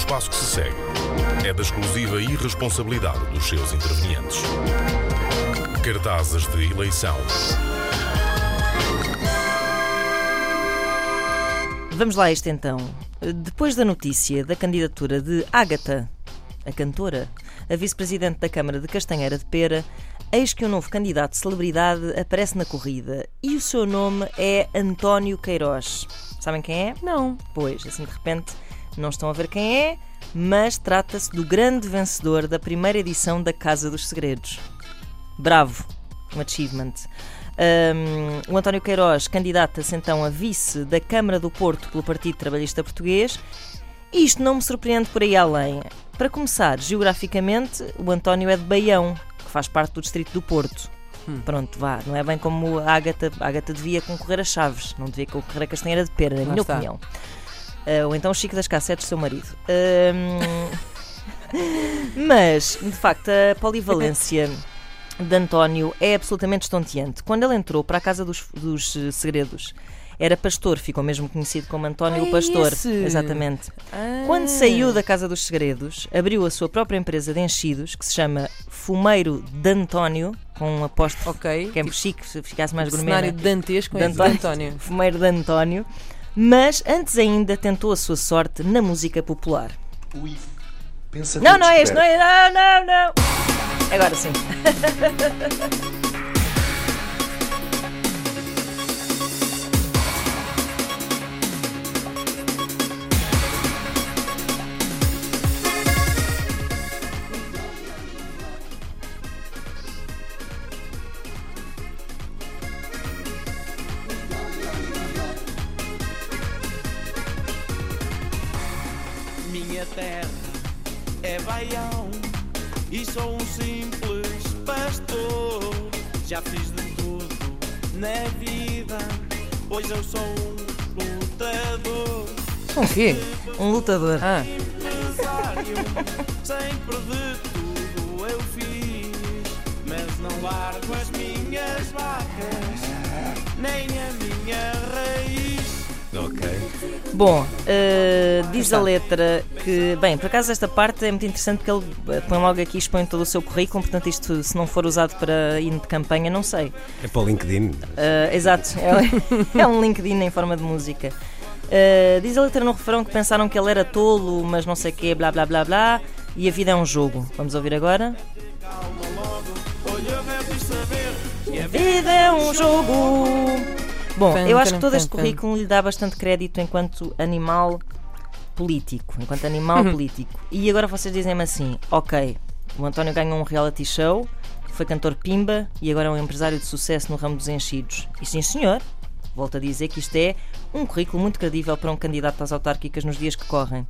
espaço que se segue é da exclusiva irresponsabilidade dos seus intervenientes. Cartazes de eleição. Vamos lá a este então. Depois da notícia da candidatura de Ágata, a cantora, a vice-presidente da Câmara de Castanheira de Pera, eis que um novo candidato de celebridade aparece na corrida e o seu nome é António Queiroz. Sabem quem é? Não. Pois, assim de repente não estão a ver quem é, mas trata-se do grande vencedor da primeira edição da Casa dos Segredos. Bravo, um achievement. Um, o António Queiroz candidata-se então a vice da Câmara do Porto pelo Partido Trabalhista Português. E isto não me surpreende por aí além. Para começar, geograficamente, o António é de Baião, que faz parte do distrito do Porto. Hum. Pronto, vá, não é bem como a Ágata. A Ágata devia concorrer a Chaves, não devia concorrer a Castanheira de Pera, na minha está. opinião. Uh, ou então Chico das Cassetes, seu marido. Uh, mas, de facto, a polivalência de António é absolutamente estonteante. Quando ele entrou para a Casa dos, dos Segredos, era pastor, ficou mesmo conhecido como António o Pastor. Esse? Exatamente. Ah. Quando saiu da Casa dos Segredos, abriu a sua própria empresa de enchidos, que se chama Fumeiro de António, com um aposto Ok. que é chique, se ficasse mais gourmet. Cenário né? dantesco De é de António. António. Fumeiro de António. Mas antes ainda tentou a sua sorte na música popular. Ivo pensa Não, não é este, não é. Não, não, não. Agora sim. Minha terra é Baião e sou um simples pastor. Já fiz de tudo na vida, pois eu sou um lutador. O quê? Um lutador. Ah, Empresário, sempre Bom, eh, diz a letra que. Bem, por acaso esta parte é muito interessante porque ele eh, põe logo aqui, expõe todo o seu currículo, portanto, isto se não for usado para hino de campanha, não sei. É para o LinkedIn. Eh, exato, é, é um LinkedIn em forma de música. Eh, diz a letra no refrão que pensaram que ele era tolo, mas não sei o quê, blá blá blá blá, e a vida é um jogo. Vamos ouvir agora? Calma logo, olha, deves saber que a A vida é um jogo. Bom, eu acho que todo este currículo lhe dá bastante crédito enquanto animal político. Enquanto animal Uhum. político. E agora vocês dizem-me assim: ok, o António ganhou um reality show, foi cantor Pimba e agora é um empresário de sucesso no ramo dos enchidos. E sim, senhor, volto a dizer que isto é um currículo muito credível para um candidato às autárquicas nos dias que correm.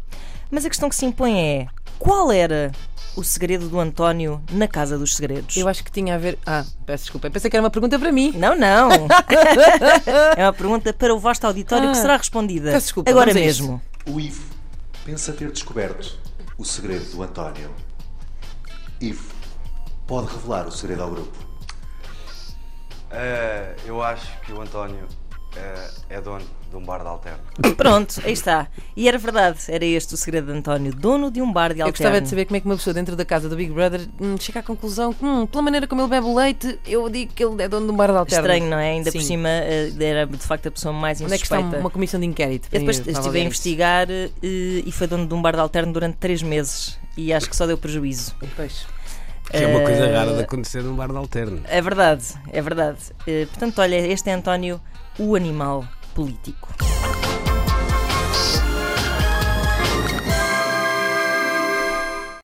Mas a questão que se impõe é: qual era o segredo do António na Casa dos Segredos? eu acho que tinha a ver. Ah, peço desculpa. Eu pensei que era uma pergunta para mim. Não, não. é uma pergunta para o vasto auditório que Ah, será respondida peço desculpa, agora mesmo. O Ivo pensa ter descoberto o segredo do António. Ivo, pode revelar o segredo ao grupo. Eh, eu acho que o António é dono de um bar de alterno. Pronto, aí está. E era verdade, era este o segredo de António, dono de um bar de Eu alterno. gostava de saber como é que uma pessoa dentro da casa do Big Brother hum, chega à conclusão que, hum, pela maneira como ele bebe o leite, eu digo que ele é dono de um bar de alterno. Estranho, não é? Ainda por Sim. cima eh, era de facto a pessoa mais Onde é que está insuspeita. uma comissão de inquérito? Eu depois estive a investigar eh, e foi dono de um bar de alterno durante três meses e acho que só deu prejuízo. Pois. Que é uma coisa Eh, rara de acontecer num bar de alterno. É verdade, é verdade. Eh, portanto, olha, este é António, o animal político.